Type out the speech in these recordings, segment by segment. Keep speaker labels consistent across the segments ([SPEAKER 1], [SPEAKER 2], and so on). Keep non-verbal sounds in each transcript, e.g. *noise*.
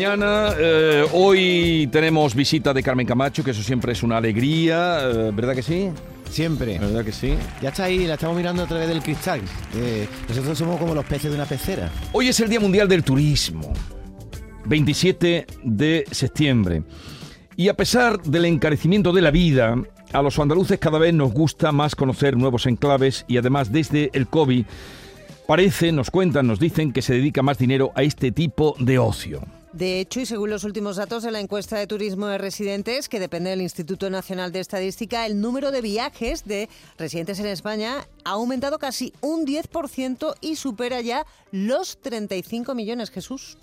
[SPEAKER 1] mañana. Eh, hoy tenemos visita de Carmen Camacho, que eso siempre es una alegría, eh, ¿verdad que sí?
[SPEAKER 2] Siempre.
[SPEAKER 1] ¿Verdad que sí?
[SPEAKER 2] Ya está ahí, la estamos mirando a través del cristal. Eh, nosotros somos como los peces de una pecera.
[SPEAKER 1] Hoy es el Día Mundial del Turismo, 27 de septiembre. Y a pesar del encarecimiento de la vida, a los andaluces cada vez nos gusta más conocer nuevos enclaves y además desde el COVID parece, nos cuentan, nos dicen que se dedica más dinero a este tipo de ocio.
[SPEAKER 3] De hecho, y según los últimos datos de la encuesta de turismo de residentes, que depende del Instituto Nacional de Estadística, el número de viajes de residentes en España ha aumentado casi un 10% y supera ya los 35 millones, Jesús.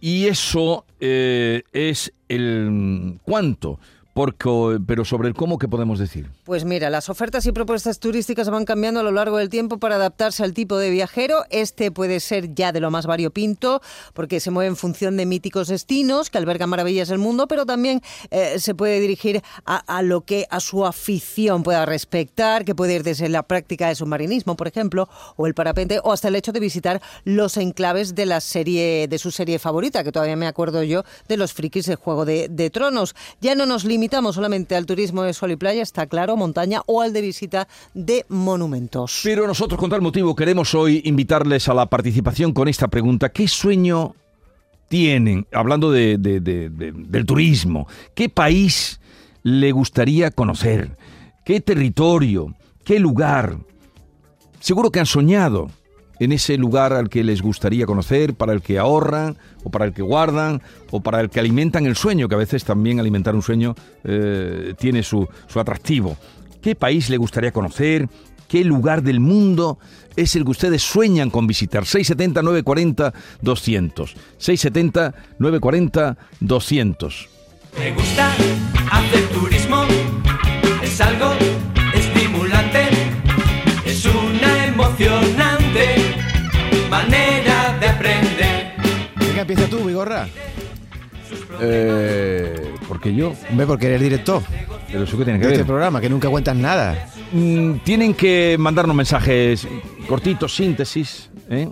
[SPEAKER 1] Y eso eh, es el cuánto porque, pero sobre el cómo, ¿qué podemos decir?
[SPEAKER 3] Pues mira, las ofertas y propuestas turísticas van cambiando a lo largo del tiempo para adaptarse al tipo de viajero. Este puede ser ya de lo más variopinto, porque se mueve en función de míticos destinos que albergan maravillas del mundo, pero también eh, se puede dirigir a, lo que a su afición pueda respectar, que puede ir desde la práctica de submarinismo, por ejemplo, o el parapente, o hasta el hecho de visitar los enclaves de la serie, de su serie favorita, que todavía me acuerdo yo de los frikis de Juego de, de Tronos. Ya no nos solamente al turismo de sol y playa, está claro, montaña o al de visita de monumentos.
[SPEAKER 1] Pero nosotros con tal motivo queremos hoy invitarles a la participación con esta pregunta. ¿Qué sueño tienen, hablando de, del turismo, qué país le gustaría conocer? ¿Qué territorio? ¿Qué lugar? Seguro que han soñado en ese lugar al que les gustaría conocer, para el que ahorran, o para el que guardan, o para el que alimentan el sueño, que a veces también alimentar un sueño eh, tiene su, su atractivo. ¿Qué país le gustaría conocer? ¿Qué lugar del mundo es el que ustedes sueñan con visitar? 670 940 200. 670 940 200.
[SPEAKER 4] Me gusta hacer.
[SPEAKER 2] Vigorra.
[SPEAKER 1] Eh, porque yo.
[SPEAKER 2] Hombre, porque eres director
[SPEAKER 1] Pero eso que tiene que
[SPEAKER 2] de
[SPEAKER 1] ver.
[SPEAKER 2] este programa, que nunca cuentas nada.
[SPEAKER 1] Mm, tienen que mandarnos mensajes cortitos, síntesis. ¿eh?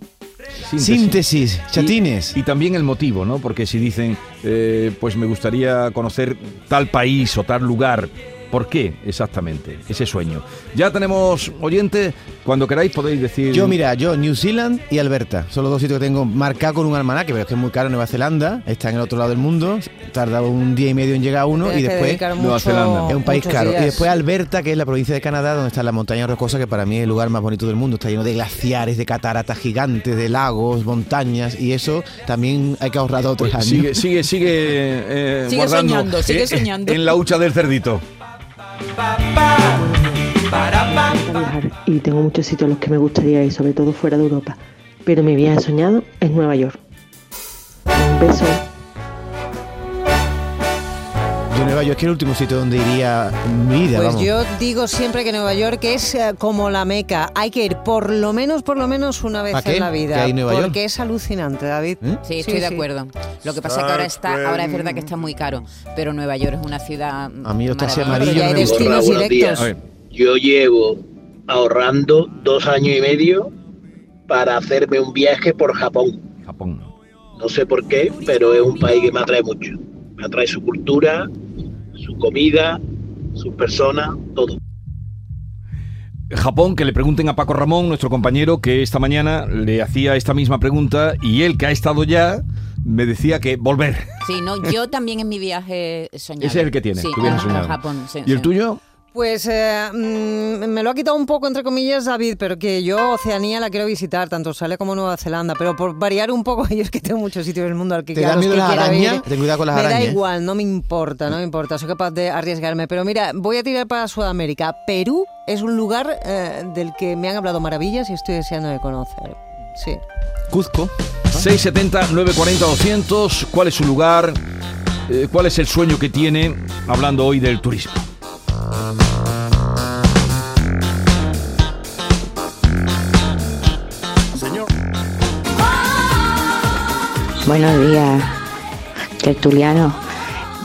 [SPEAKER 2] Síntesis, chatines.
[SPEAKER 1] Y, también el motivo, ¿no? Porque si dicen, eh, pues me gustaría conocer tal país o tal lugar, ¿por qué exactamente ese sueño? Ya tenemos oyente, cuando queráis podéis decir...
[SPEAKER 2] Yo, mira, yo, New Zealand y Alberta. Son los dos sitios que tengo marcados con un almanaque, pero es que es muy caro Nueva Zelanda. Está en el otro lado del mundo. Tarda un día y medio en llegar uno
[SPEAKER 3] Tienes
[SPEAKER 2] y después...
[SPEAKER 1] Nueva Zelanda.
[SPEAKER 2] Es un país caro.
[SPEAKER 3] días.
[SPEAKER 2] Y después Alberta, que es la provincia de Canadá, donde está la montaña rocosa, que para mí es el lugar más bonito del mundo. Está lleno de glaciares, de cataratas gigantes, de lagos, montañas. Y eso también hay que ahorrar dos o tres
[SPEAKER 1] Pues
[SPEAKER 2] años.
[SPEAKER 1] sigue, sigue, sigue, eh,
[SPEAKER 5] Sigue
[SPEAKER 1] guardando
[SPEAKER 5] soñando, sigue
[SPEAKER 1] eh,
[SPEAKER 5] soñando.
[SPEAKER 1] En la hucha del cerdito.
[SPEAKER 6] Viajar y tengo muchos sitios a los que me gustaría ir, sobre todo fuera de Europa. Pero mi viaje soñado es Nueva York. Un beso.
[SPEAKER 2] Yo Nueva York es el último sitio donde iría en mi vida,
[SPEAKER 3] Pues
[SPEAKER 2] vamos.
[SPEAKER 3] yo digo siempre que Nueva York es eh, como la Meca. Hay que ir por lo menos, por lo menos una vez
[SPEAKER 2] ¿A qué?
[SPEAKER 3] en la vida.
[SPEAKER 2] ¿Qué hay Nueva York?
[SPEAKER 3] porque es alucinante, David.
[SPEAKER 2] ¿Eh?
[SPEAKER 5] Sí, estoy de acuerdo. Lo que pasa es que ahora está, ahora es verdad que está muy caro, pero Nueva York es una ciudad
[SPEAKER 2] A mí está así
[SPEAKER 5] maravillosa.
[SPEAKER 2] amarillo,
[SPEAKER 3] Pero ya hay
[SPEAKER 2] no me gusta.
[SPEAKER 3] destinos
[SPEAKER 7] Hola, buenos
[SPEAKER 3] directos.
[SPEAKER 1] A ver.
[SPEAKER 7] Yo llevo ahorrando dos años y medio para hacerme un viaje por Japón.
[SPEAKER 1] Japón.
[SPEAKER 7] No sé por qué, pero es un país que me atrae mucho. Me atrae su cultura, su comida, sus personas, todo.
[SPEAKER 1] Japón, que le pregunten a Paco Ramón, nuestro compañero, que esta mañana le hacía esta misma pregunta y él, que ha estado ya, me decía que volver.
[SPEAKER 5] Sí, no, yo también en mi viaje soñado.
[SPEAKER 1] Ese es el que tiene,
[SPEAKER 5] Sí, a- a
[SPEAKER 1] soñado.
[SPEAKER 5] Japón, sí,
[SPEAKER 1] ¿Y el
[SPEAKER 5] sí.
[SPEAKER 1] tuyo?
[SPEAKER 3] Pues eh, mm, me lo ha quitado un poco, entre comillas, David, pero que yo Oceanía la quiero visitar, tanto Australia como Nueva Zelanda. Pero por variar un poco, *laughs* yo es que tengo muchos sitios del mundo al que
[SPEAKER 2] ¿Te da miedo las
[SPEAKER 3] quiero
[SPEAKER 2] arañas?
[SPEAKER 3] ir.
[SPEAKER 2] Ten cuidado con las
[SPEAKER 3] me
[SPEAKER 2] arañas,
[SPEAKER 3] da
[SPEAKER 2] ¿eh?
[SPEAKER 3] igual, no me importa, no me importa. Soy capaz de arriesgarme. Pero mira, voy a tirar para Sudamérica. Perú es un lugar eh, del que me han hablado maravillas y estoy deseando de conocer. Sí.
[SPEAKER 2] Cuzco.
[SPEAKER 1] 670 940 200. ¿Cuál es su lugar? Eh, ¿Cuál es el sueño que tiene? Hablando hoy del turismo.
[SPEAKER 8] Buenos días, tertuliano.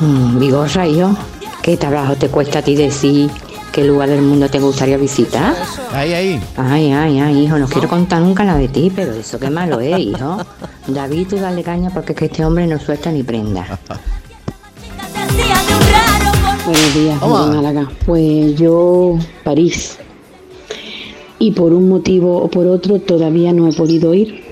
[SPEAKER 8] Mm, Vigorra y yo. ¿Qué trabajo te cuesta a ti decir ¿Qué lugar del mundo te gustaría visitar?
[SPEAKER 2] Ahí, ahí.
[SPEAKER 8] Ay, ay, ay, hijo, no quiero contar nunca nada de ti, pero eso qué malo es, hijo. *laughs* David, tú dale caña porque es que este hombre no suelta ni prenda.
[SPEAKER 9] Buenos días, Málaga. Pues yo, París. Y por un motivo o por otro todavía no he podido ir.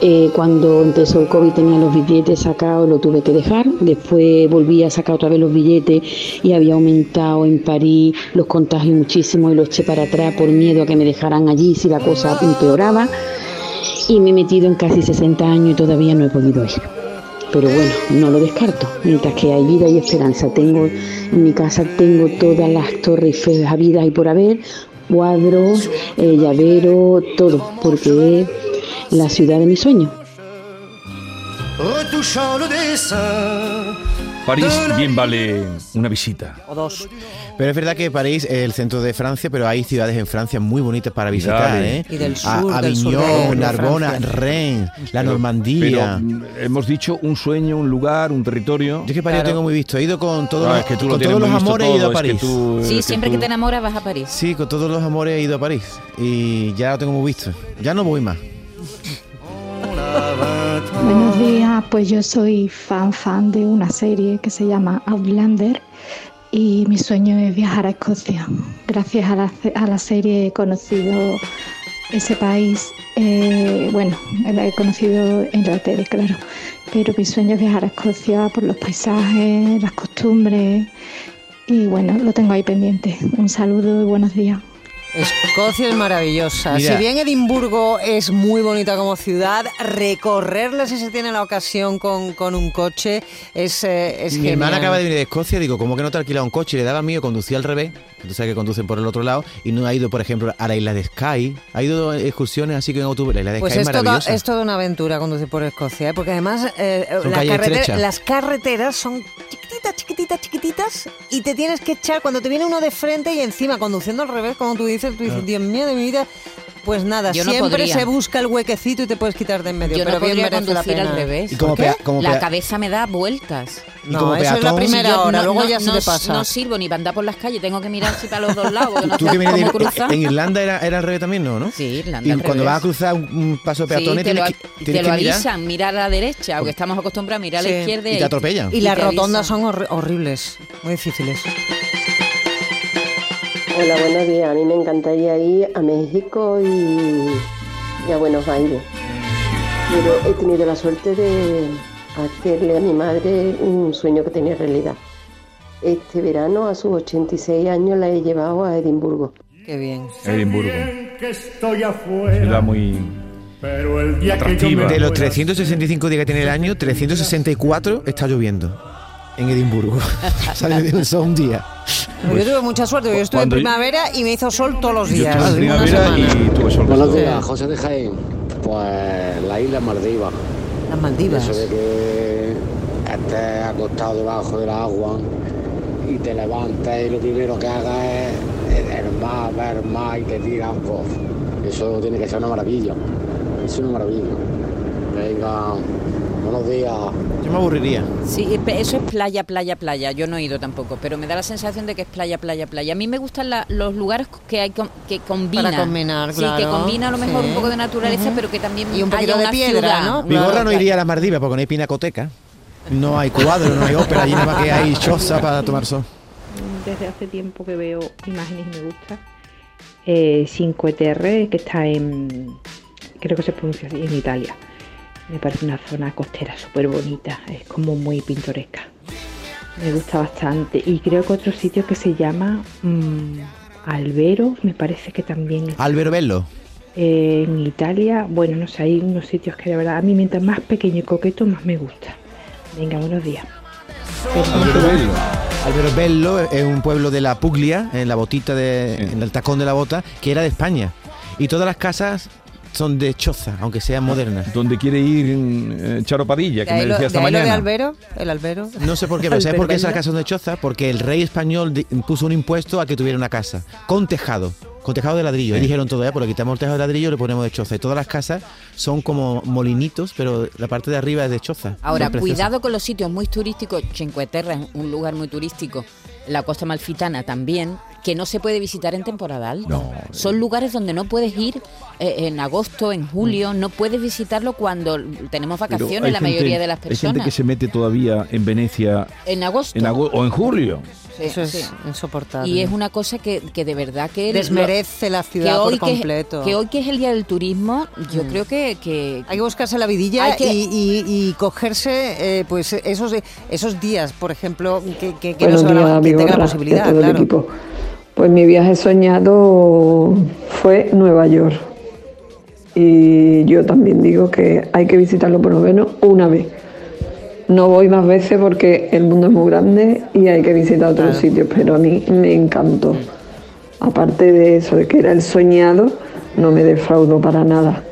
[SPEAKER 9] Eh, cuando empezó el COVID tenía los billetes sacados, lo tuve que dejar. Después volví a sacar otra vez los billetes y había aumentado en París los contagios muchísimo y los eché para atrás por miedo a que me dejaran allí si la cosa empeoraba. Y me he metido en casi 60 años y todavía no he podido ir. Pero bueno, no lo descarto. Mientras que hay vida y esperanza. Tengo en mi casa tengo todas las torres habidas y por haber, cuadros, eh, llavero, todo, porque la ciudad de mis sueños.
[SPEAKER 1] París bien vale una visita.
[SPEAKER 3] O dos.
[SPEAKER 2] Pero es verdad que París es el centro de Francia, pero hay ciudades en Francia muy bonitas para visitar,
[SPEAKER 1] Dale.
[SPEAKER 2] ¿eh?
[SPEAKER 3] Y del
[SPEAKER 2] A-
[SPEAKER 3] sur, del sur de-
[SPEAKER 2] Avignon, Narbona. Rennes, la
[SPEAKER 1] Pero-
[SPEAKER 2] Normandía.
[SPEAKER 1] Pero mm, hemos dicho un sueño, un lugar, un territorio.
[SPEAKER 2] Yo es que París lo tengo muy visto. He ido con todos,
[SPEAKER 1] Ah, es que tú
[SPEAKER 2] con todos los amores he ido a
[SPEAKER 1] es que
[SPEAKER 2] París.
[SPEAKER 1] tú-
[SPEAKER 5] Sí,
[SPEAKER 1] es
[SPEAKER 5] siempre que
[SPEAKER 1] tú-
[SPEAKER 5] te enamoras vas a París.
[SPEAKER 2] Sí, con todos los amores he ido a París. Y ya lo tengo muy visto. Ya no voy más.
[SPEAKER 10] Pues yo soy fan fan de una serie que se llama Outlander y mi sueño es viajar a Escocia. Gracias a la, a la serie he conocido ese país, eh, bueno, la he conocido en la tele, claro, pero mi sueño es viajar a Escocia por los paisajes, las costumbres y bueno, lo tengo ahí pendiente. Un saludo y buenos días.
[SPEAKER 3] Escocia es maravillosa.
[SPEAKER 2] Mira.
[SPEAKER 3] Si bien Edimburgo es muy bonita como ciudad, recorrerla si se tiene la ocasión con, con un coche es, eh, es
[SPEAKER 2] Mi hermana
[SPEAKER 3] genial.
[SPEAKER 2] acaba de venir de Escocia, digo, ¿cómo que no te alquilado un coche? Le daba miedo, conducía al revés, tú sabes que conducen por el otro lado, y no ha ido, por ejemplo, a la isla de Skye, ha ido excursiones así que en autobús, la isla de
[SPEAKER 3] Pues
[SPEAKER 2] Skye
[SPEAKER 3] es
[SPEAKER 2] es
[SPEAKER 3] toda,
[SPEAKER 2] maravillosa.
[SPEAKER 3] es toda una aventura conducir por Escocia, ¿eh? porque además eh, la carretera- las carreteras son chiquititas, chiquititas, chiquititas y te tienes que echar cuando te viene uno de frente y encima conduciendo al revés, como tú dices, tú dices, Dios mío de mi vida, pues nada,
[SPEAKER 5] Yo no
[SPEAKER 3] siempre
[SPEAKER 5] podría.
[SPEAKER 3] se busca el huequecito y te puedes quitar de en medio,
[SPEAKER 5] Yo
[SPEAKER 3] pero
[SPEAKER 5] no
[SPEAKER 3] bien
[SPEAKER 5] podría
[SPEAKER 3] merece la
[SPEAKER 5] conducir
[SPEAKER 3] pena.
[SPEAKER 5] al revés.
[SPEAKER 2] Y como
[SPEAKER 3] ¿Por qué?
[SPEAKER 2] pea- como
[SPEAKER 5] la
[SPEAKER 2] pea-
[SPEAKER 5] cabeza me da vueltas.
[SPEAKER 2] Y
[SPEAKER 3] No,
[SPEAKER 2] como
[SPEAKER 3] eso es la
[SPEAKER 2] peatón-
[SPEAKER 3] primera
[SPEAKER 5] Yo
[SPEAKER 3] hora,
[SPEAKER 5] no,
[SPEAKER 3] luego
[SPEAKER 5] no-
[SPEAKER 3] ya se
[SPEAKER 5] no-
[SPEAKER 3] te pasa.
[SPEAKER 5] no sirvo ni para andar por las calles, tengo que mirar si para los dos lados. *laughs* no
[SPEAKER 2] Tú que vienes de en Irlanda era, era al revés también, ¿no? ¿no?
[SPEAKER 5] Sí, Irlanda
[SPEAKER 2] Y
[SPEAKER 5] al
[SPEAKER 2] cuando
[SPEAKER 5] revés.
[SPEAKER 2] vas a cruzar un, un paso de
[SPEAKER 5] Sí,
[SPEAKER 2] peatones
[SPEAKER 5] te lo,
[SPEAKER 2] tienes que,
[SPEAKER 5] te
[SPEAKER 2] tienes
[SPEAKER 5] lo
[SPEAKER 2] que mirar
[SPEAKER 5] avisan, mirar a la derecha, porque estamos acostumbrados a mirar a la izquierda.
[SPEAKER 2] y te atropellan.
[SPEAKER 3] Y las
[SPEAKER 5] te
[SPEAKER 3] rotondas son horri- horribles, muy difíciles.
[SPEAKER 11] Hola, buenos días. A mí me encantaría ir a México y, y a Buenos Aires. Pero he tenido la suerte de hacerle a mi madre un sueño que tenía realidad. Este verano, a sus 86 años, la he llevado a Edimburgo.
[SPEAKER 3] Qué bien.
[SPEAKER 1] Edimburgo.
[SPEAKER 12] que estoy afuera.
[SPEAKER 1] Ciudad muy
[SPEAKER 12] Pero el día yo
[SPEAKER 1] atractiva.
[SPEAKER 2] De los
[SPEAKER 12] muera,
[SPEAKER 2] 365 días que tiene el año, 364 está lloviendo en Edimburgo. Sale de un solo un día.
[SPEAKER 3] yo tuve mucha suerte, yo estuve en primavera y me hizo sol todos los
[SPEAKER 1] Yo
[SPEAKER 3] días.
[SPEAKER 1] estuve en primavera y tuve sol.
[SPEAKER 13] Buenos días, José de Jaén. Pues la isla Maldivas.
[SPEAKER 3] Las Maldivas.
[SPEAKER 13] Eso de que estés acostado debajo del agua y te levantas y lo primero que hagas es el mar, ver mar y te tiras. eso tiene que ser una maravilla. Es una maravilla. Venga, buenos días.
[SPEAKER 2] Yo me aburriría.
[SPEAKER 5] Sí, pe- eso es playa, playa, playa. Yo no he ido tampoco, pero me da la sensación de que es playa, playa, playa. A mí me gustan la- los lugares que hay que combinan.
[SPEAKER 3] Para combinar,
[SPEAKER 5] Sí, que
[SPEAKER 3] claro.
[SPEAKER 5] combina a lo mejor
[SPEAKER 3] Sí.
[SPEAKER 5] un poco de naturaleza, pero que también
[SPEAKER 3] Y un poquito
[SPEAKER 5] haya
[SPEAKER 3] de
[SPEAKER 5] una
[SPEAKER 3] piedra,
[SPEAKER 5] ciudad.
[SPEAKER 3] ¿no?
[SPEAKER 2] Mi gorra no iría a las Maldivas porque no hay pinacoteca. No hay cuadro, no hay ópera, allí nada más que hay choza para tomar sol.
[SPEAKER 14] desde hace tiempo que veo imágenes y me gusta. Eh, Cinque Terre, que está en, creo que se pronuncia así, en Italia. Me parece una zona costera súper bonita, es como muy pintoresca. Me gusta bastante. Y creo que otro sitio que se llama mm, Albero, me parece que también es
[SPEAKER 2] Albero Bello.
[SPEAKER 14] en Italia. Bueno, no sé, hay unos sitios que de verdad a mí mientras más pequeño y coqueto más me gusta. Venga, buenos días.
[SPEAKER 2] Albero Bello. Albero Bello es un pueblo de la Puglia, en la botita de, en el tacón de la bota, que era de España. Y todas las casas son de choza, aunque sean modernas.
[SPEAKER 1] Donde quiere ir eh, Charo Padilla, que
[SPEAKER 3] ¿De
[SPEAKER 1] me
[SPEAKER 3] lo,
[SPEAKER 1] decía
[SPEAKER 3] de
[SPEAKER 1] esta
[SPEAKER 3] ahí lo de
[SPEAKER 1] mañana.
[SPEAKER 3] Albero? ¿El Albero?
[SPEAKER 2] No sé por qué, pero *laughs* ¿sabes por qué esas casas son de choza? Porque el rey español puso un impuesto a que tuviera una casa con tejado. Con tejado de ladrillo. Y dijeron todo, ya, pues le quitamos el tejado de ladrillo y le ponemos de choza. Y todas las casas son como molinitos, pero la parte de arriba es de choza.
[SPEAKER 5] Ahora, cuidado con los sitios muy turísticos. Cinque Terre es un lugar muy turístico. La costa malfitana también. Que no se puede visitar en temporada alta. Son lugares donde no puedes ir eh, en agosto, en julio, no puedes visitarlo cuando tenemos vacaciones la
[SPEAKER 1] gente-
[SPEAKER 5] mayoría de las
[SPEAKER 1] Hay gente
[SPEAKER 5] personas.
[SPEAKER 1] que se mete todavía en Venecia
[SPEAKER 5] En agosto.
[SPEAKER 1] en ago- o en julio.
[SPEAKER 5] Sí,
[SPEAKER 3] Eso es
[SPEAKER 5] sí.
[SPEAKER 3] insoportable.
[SPEAKER 5] Y es una cosa que, que de verdad que...
[SPEAKER 3] Desmerece la ciudad
[SPEAKER 5] que hoy
[SPEAKER 3] por completo.
[SPEAKER 5] Que, hoy que es el Día del Turismo, yo
[SPEAKER 3] Mm.
[SPEAKER 5] creo que, que...
[SPEAKER 3] Hay que buscarse la vidilla
[SPEAKER 5] Hay que-
[SPEAKER 3] y, y- y cogerse eh, pues esos esos días, por ejemplo, que, que, que no se van a-
[SPEAKER 15] días,
[SPEAKER 3] que tenga la posibilidad, claro.
[SPEAKER 15] Pues mi viaje soñado fue Nueva York. Y yo también digo que hay que visitarlo por lo menos una vez. No voy más veces porque el mundo es muy grande y hay que visitar otros
[SPEAKER 3] Claro.
[SPEAKER 15] sitios, pero a mí me encantó. Aparte de eso, de que era el soñado, no me defraudó para nada.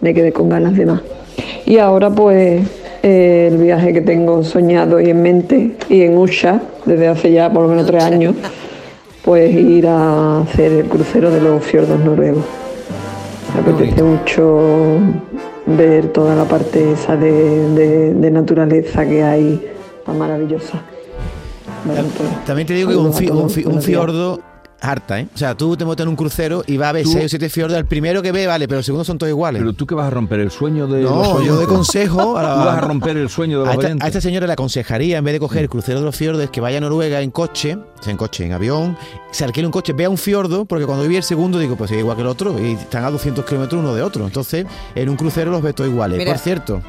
[SPEAKER 15] Me quedé con ganas de más. Y ahora pues eh, el viaje que tengo soñado y en mente y en Usha desde hace ya por lo menos tres años, pues ir a hacer el crucero de los fiordos noruegos. Me apetece mucho ver toda la parte esa de, de- de naturaleza que hay tan maravillosa.
[SPEAKER 2] También te digo que un, fi- un fi- fiordo harta, ¿eh? O sea, tú te montas en un crucero y va a ver
[SPEAKER 1] Tú-
[SPEAKER 2] seis o siete fiordos. El primero que ve, vale, pero el segundo son todos iguales.
[SPEAKER 1] Pero tú que vas a romper el sueño de
[SPEAKER 2] No,
[SPEAKER 1] los
[SPEAKER 2] yo de consejo a la-
[SPEAKER 1] Tú vas a romper el sueño de
[SPEAKER 2] a
[SPEAKER 1] los
[SPEAKER 2] esta,
[SPEAKER 1] oyentes.
[SPEAKER 2] a esta señora le aconsejaría, en vez de coger el crucero de los fiordos, que vaya a Noruega en coche, o sea, en coche, en avión, se alquile un coche, vea un fiordo, porque cuando vi el segundo digo, pues es igual que el otro, y están a 200 kilómetros uno de otro. Entonces, en un crucero los ve todos iguales.
[SPEAKER 3] Mira.
[SPEAKER 2] Por cierto,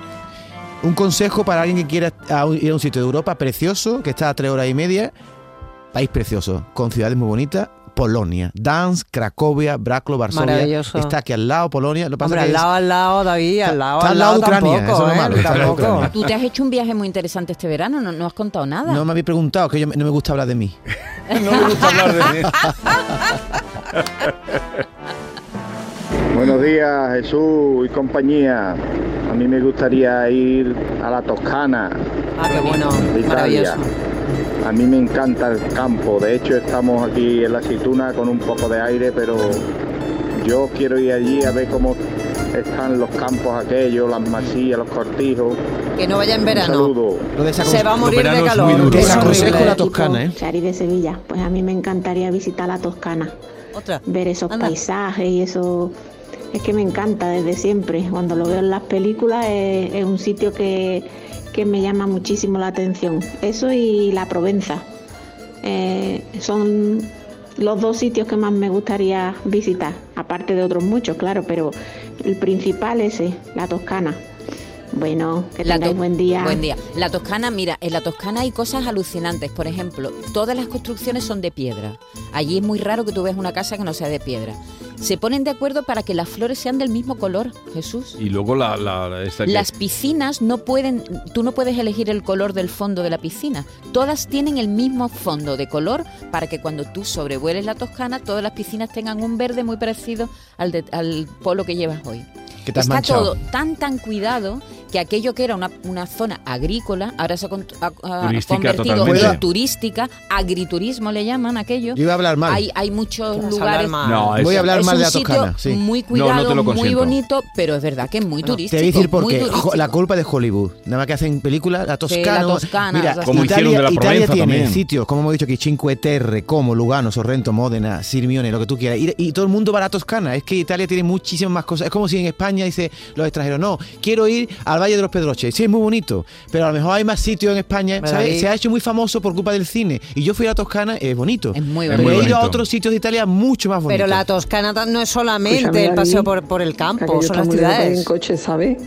[SPEAKER 2] un consejo para alguien que quiera ir a un sitio de Europa precioso, que está a tres horas y media, país precioso, con ciudades muy bonitas. Polonia, Dansk, Cracovia, Braclo, Varsovia. Está aquí al lado, Polonia. Lo que pasa
[SPEAKER 3] Hombre,
[SPEAKER 2] que
[SPEAKER 3] al
[SPEAKER 2] es-
[SPEAKER 3] lado, al lado, David, al lado,
[SPEAKER 2] está
[SPEAKER 3] al lado
[SPEAKER 2] de Ucrania,
[SPEAKER 3] tampoco,
[SPEAKER 2] eso es lo
[SPEAKER 3] ¿eh?
[SPEAKER 2] malo. Ucrania.
[SPEAKER 5] Tú te has hecho un viaje muy interesante este verano, no, no has contado nada.
[SPEAKER 2] No me habéis preguntado, que yo no me gusta hablar de mí. *laughs*
[SPEAKER 1] No me gusta hablar de mí. *laughs*
[SPEAKER 16] Buenos días, Jesús y compañía. A mí me gustaría ir a la Toscana,
[SPEAKER 3] Ah, qué bueno,
[SPEAKER 16] de Italia.
[SPEAKER 3] maravilloso.
[SPEAKER 16] A mí me encanta el campo. De hecho, estamos aquí en la aceituna con un poco de aire, pero yo quiero ir allí a ver cómo están los campos aquellos, las masías, los cortijos.
[SPEAKER 3] Que no vaya en verano.
[SPEAKER 16] saludo.
[SPEAKER 3] Se va a morir de calor.
[SPEAKER 2] Desaconsejo la Toscana, ¿eh?
[SPEAKER 17] Chari de Sevilla, pues a mí me encantaría visitar la Toscana.
[SPEAKER 3] Otra.
[SPEAKER 17] Ver esos paisajes y eso. Es que me encanta desde siempre. Cuando lo veo en las películas es, es un sitio que, que me llama muchísimo la atención. Eso y la Provenza. Eh, son los dos sitios que más me gustaría visitar. Aparte de otros muchos, claro, pero el principal ese, la Toscana. Bueno, que
[SPEAKER 5] La
[SPEAKER 17] tengáis buen día.
[SPEAKER 5] Buen día. La Toscana, mira, en la Toscana hay cosas alucinantes. Por ejemplo, todas las construcciones son de piedra. Allí es muy raro que tú veas una casa que no sea de piedra. Se ponen de acuerdo para que las flores sean del mismo color, Jesús.
[SPEAKER 1] Y luego la, la- que-
[SPEAKER 5] Las piscinas no pueden, tú no puedes elegir el color del fondo de la piscina. Todas tienen el mismo fondo de color para que cuando tú sobrevueles la Toscana, todas las piscinas tengan un verde muy parecido al, de- al polo que llevas hoy.
[SPEAKER 2] Que te has
[SPEAKER 5] Está
[SPEAKER 2] manchado.
[SPEAKER 5] todo tan tan cuidado que aquello que era una, una zona agrícola ahora se ha, ha- ha convertido
[SPEAKER 2] totalmente.
[SPEAKER 5] en turística, agriturismo le llaman aquello.
[SPEAKER 2] Yo iba a hablar mal.
[SPEAKER 5] Hay, hay muchos lugares.
[SPEAKER 2] No, Voy a hablar
[SPEAKER 5] es
[SPEAKER 2] mal de la Toscana, sí.
[SPEAKER 5] Muy cuidado,
[SPEAKER 2] no
[SPEAKER 5] muy bonito, pero es verdad que es muy turístico.
[SPEAKER 2] Te voy a decir por qué. La culpa es de Hollywood. Nada más que hacen películas, la Toscana.
[SPEAKER 5] la Toscana,
[SPEAKER 2] Mira,
[SPEAKER 1] Como
[SPEAKER 2] Italia,
[SPEAKER 1] hicieron de la
[SPEAKER 2] Italia
[SPEAKER 1] Provenza
[SPEAKER 2] tiene
[SPEAKER 1] también.
[SPEAKER 2] sitios, como hemos dicho aquí, Cinque Terre, como Lugano, Sorrento, Módena, Sirmione, lo que tú quieras. Y, y todo el mundo va a la Toscana. Es que Italia tiene muchísimas más cosas. Es como si en España dice los extranjeros, no, quiero ir al Valle de los Pedroches. Sí, es muy bonito, pero a lo mejor hay más sitios en España. Se ha hecho muy famoso por culpa del cine. Y yo fui a la Toscana, es bonito.
[SPEAKER 5] Es muy
[SPEAKER 2] Pero
[SPEAKER 1] bonito.
[SPEAKER 2] he
[SPEAKER 1] muy
[SPEAKER 2] ido a
[SPEAKER 1] bonito.
[SPEAKER 2] otros sitios de Italia mucho más bonitos.
[SPEAKER 3] Pero la Toscana no es solamente
[SPEAKER 15] Escúchame,
[SPEAKER 3] el paseo por, por el campo, son las
[SPEAKER 15] ir en
[SPEAKER 3] ciudades.
[SPEAKER 15] coche, ¿sabes?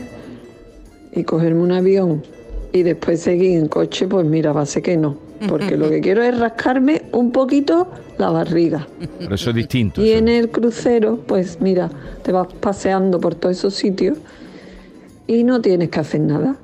[SPEAKER 15] Y cogerme un avión y después seguir en coche, pues mira, va a ser que no. Porque lo que *laughs* quiero es rascarme un poquito la barriga.
[SPEAKER 1] Pero eso es distinto.
[SPEAKER 15] Y
[SPEAKER 1] eso.
[SPEAKER 15] en el crucero, pues mira, te vas paseando por todos esos sitios y no tienes que hacer nada.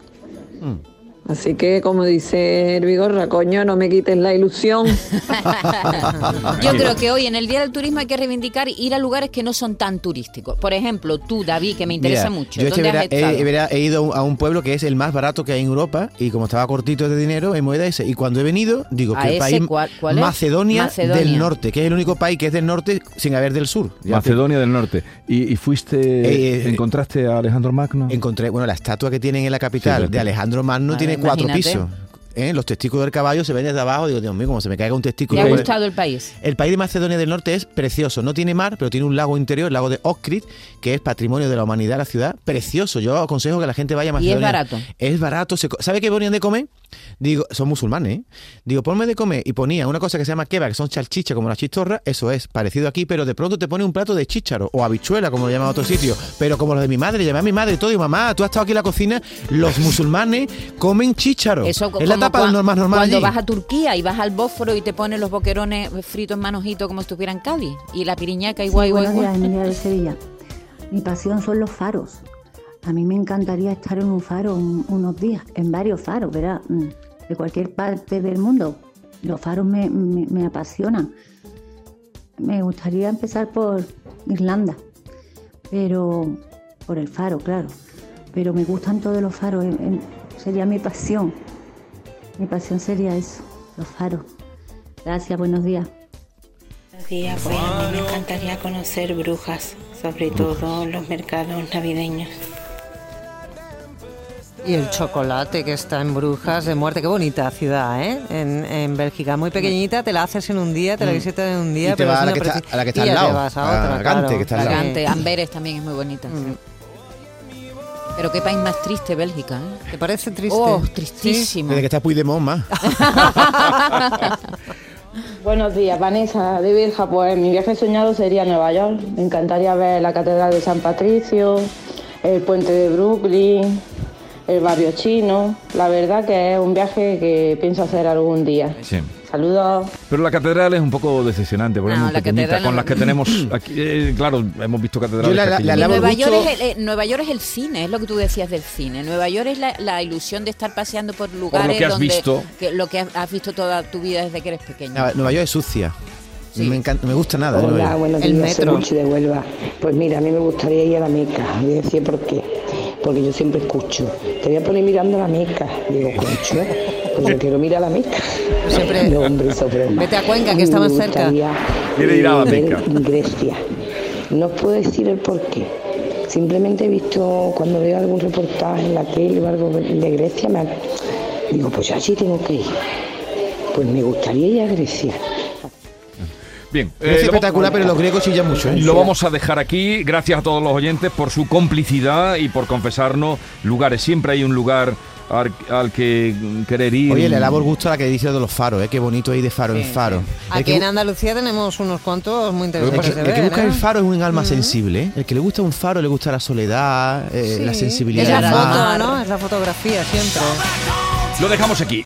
[SPEAKER 15] Así que, como dice el Vigorra, coño, no me quites la ilusión. *laughs*
[SPEAKER 5] Yo creo que hoy en el Día del Turismo hay que reivindicar ir a lugares que no son tan turísticos. Por ejemplo, tú, David, que me interesa
[SPEAKER 2] Mira,
[SPEAKER 5] mucho.
[SPEAKER 2] Yo este
[SPEAKER 5] ¿Dónde has
[SPEAKER 2] vera-
[SPEAKER 5] estado?
[SPEAKER 2] he, vera- he ido a un pueblo que es el más barato que hay en Europa y como estaba cortito de dinero, moneda ese. Y cuando he venido, digo
[SPEAKER 5] ¿A
[SPEAKER 2] que el país
[SPEAKER 5] cuál- cuál es?
[SPEAKER 2] Macedonia,
[SPEAKER 5] Macedonia.
[SPEAKER 2] del Norte, que es el único país que es del norte sin haber del sur.
[SPEAKER 1] Macedonia del Norte. ¿Y, y fuiste,
[SPEAKER 2] Eh, eh,
[SPEAKER 1] encontraste a Alejandro Magno?
[SPEAKER 2] Encontré, bueno, la estatua que tienen en la capital
[SPEAKER 1] sí.
[SPEAKER 2] de Alejandro Magno
[SPEAKER 5] Ah,
[SPEAKER 2] tiene cuatro
[SPEAKER 5] imagínate.
[SPEAKER 2] pisos. ¿Eh? los testículos del caballo se ven desde abajo. Digo, Dios mío, como se me caiga un
[SPEAKER 5] ¿Te
[SPEAKER 2] testículo.
[SPEAKER 5] ha
[SPEAKER 2] Pues-
[SPEAKER 5] gustado el país?
[SPEAKER 2] El país de Macedonia del Norte es precioso. No tiene mar, pero tiene un lago interior, el lago de Ohrid, que es patrimonio de la humanidad, la ciudad. Precioso. Yo aconsejo que la gente vaya a
[SPEAKER 5] Y
[SPEAKER 2] Macedonia.
[SPEAKER 5] es barato.
[SPEAKER 2] Es barato. se ¿Sabe qué ponían de comer? Digo, son musulmanes, ¿eh? Digo, ponme de comer y ponía una cosa que se llama kebab, que son salchichas como la chistorra. Eso es, parecido aquí, pero de pronto te pone un plato de chícharo o habichuela, como lo llaman en otro sitio. Pero como los de mi madre, llamé a mi madre y todo. Y mamá, tú has estado aquí en la cocina. Los musulmanes comen chícharo.
[SPEAKER 5] Eso
[SPEAKER 2] es la
[SPEAKER 5] como
[SPEAKER 2] tapa
[SPEAKER 5] cua-
[SPEAKER 2] normal,
[SPEAKER 5] Cuando
[SPEAKER 2] allí.
[SPEAKER 5] vas a Turquía y vas al Bósforo y te ponen los boquerones fritos en manojito como si estuvieran Cádiz. Y la piriñaca igual,
[SPEAKER 18] Sí,
[SPEAKER 5] igual,
[SPEAKER 18] buenos días,
[SPEAKER 5] igual.
[SPEAKER 18] Emilia de Sevilla. Mi pasión son los faros. A mí me encantaría estar en un faro un- unos días, en varios faros, ¿verdad? Mm, De cualquier parte del mundo. Los faros me, me- me apasionan. Me gustaría empezar por Irlanda, pero por el faro, claro. Pero me gustan todos los faros, en- en- sería mi pasión. Mi pasión sería eso, los faros. Gracias, buenos días.
[SPEAKER 19] Buenos días, pues a mí me encantaría conocer brujas, sobre todo los mercados navideños.
[SPEAKER 3] Y el chocolate que está en Brujas de Muerte, qué bonita ciudad, ¿eh? En, en Bélgica, muy pequeñita, te la haces en un día, te la
[SPEAKER 2] Mm.
[SPEAKER 3] visitas en un día,
[SPEAKER 2] Y te
[SPEAKER 3] pero
[SPEAKER 2] vas a la que está- a la que está
[SPEAKER 3] y
[SPEAKER 2] al
[SPEAKER 3] ya te
[SPEAKER 2] lado,
[SPEAKER 3] vas a
[SPEAKER 2] a
[SPEAKER 3] otra,
[SPEAKER 2] Gante,
[SPEAKER 3] claro.
[SPEAKER 2] que está al lado.
[SPEAKER 5] Gante, Amberes también es muy bonita. sí. Pero qué país más triste, Bélgica. ¿eh?
[SPEAKER 3] ¿Te parece triste?
[SPEAKER 5] Oh, tristísimo.
[SPEAKER 2] Desde que está Puigdemont más. *laughs*
[SPEAKER 20] Buenos días, Vanessa de Virja. Pues mi viaje soñado sería Nueva York. Me encantaría ver la Catedral de San Patricio, el puente de Brooklyn, el barrio chino. La verdad que es un viaje que pienso hacer algún día.
[SPEAKER 1] Sí.
[SPEAKER 20] Saludos.
[SPEAKER 1] Pero la catedral es un poco decepcionante, porque
[SPEAKER 5] No,
[SPEAKER 1] es muy
[SPEAKER 5] la catedral
[SPEAKER 1] Con
[SPEAKER 5] no-
[SPEAKER 1] las que tenemos *clears throat* aquí, eh, claro, hemos visto catedrales.
[SPEAKER 2] La-
[SPEAKER 5] Nueva,
[SPEAKER 2] mucho-
[SPEAKER 5] York es el, eh, Nueva York es el cine, es lo que tú decías del cine. Nueva York es la, la ilusión de estar paseando por lugares
[SPEAKER 1] que has
[SPEAKER 5] donde
[SPEAKER 1] visto.
[SPEAKER 5] que lo que has, visto toda tu vida desde que eres pequeño.
[SPEAKER 2] Nueva Nueva York es sucia.
[SPEAKER 5] Sí.
[SPEAKER 2] Me encanta, me gusta nada. Nueva
[SPEAKER 21] Hola, buenos
[SPEAKER 3] El
[SPEAKER 21] días, soy
[SPEAKER 3] metro.
[SPEAKER 21] Luchi de Huelva. Pues mira, a mí me gustaría ir a la Meca. Voy a decir por qué. Porque yo siempre escucho. Te voy a poner mirando la Meca. Digo, escucho, pues yo quiero mirar la Meca.
[SPEAKER 3] Siempre-
[SPEAKER 21] No, hombre, eso es broma.
[SPEAKER 3] Vete a Cuenca, que está más cerca.
[SPEAKER 1] Quiere ir a la Meca.
[SPEAKER 21] Grecia. No os puedo decir el por qué. Simplemente he visto, cuando veo algún reportaje en la tele o algo de Grecia, me ha- digo, pues yo allí tengo que ir. Pues me gustaría ir a Grecia.
[SPEAKER 1] Bien,
[SPEAKER 2] Es
[SPEAKER 1] eh, lo-
[SPEAKER 2] espectacular, pero los griegos chillan mucho. ¿eh?
[SPEAKER 1] Lo vamos a dejar aquí. Gracias a todos los oyentes por su complicidad y por confesarnos lugares. Siempre hay un lugar al, al que querer ir.
[SPEAKER 2] Oye, le alabo el gusto a la que dice de los faros, ¿eh? Qué bonito ahí de faro en faro.
[SPEAKER 3] Aquí
[SPEAKER 2] que,
[SPEAKER 3] en Andalucía tenemos unos cuantos muy
[SPEAKER 2] el que-
[SPEAKER 3] interesantes
[SPEAKER 2] el que busca
[SPEAKER 3] ¿eh?
[SPEAKER 2] el faro es un alma sensible. ¿eh? El que le gusta un faro le gusta la soledad, eh,
[SPEAKER 3] Sí,
[SPEAKER 2] la sensibilidad.
[SPEAKER 3] Es la
[SPEAKER 2] del mar.
[SPEAKER 3] foto, ¿no? Es la fotografía siempre.
[SPEAKER 1] Lo dejamos aquí.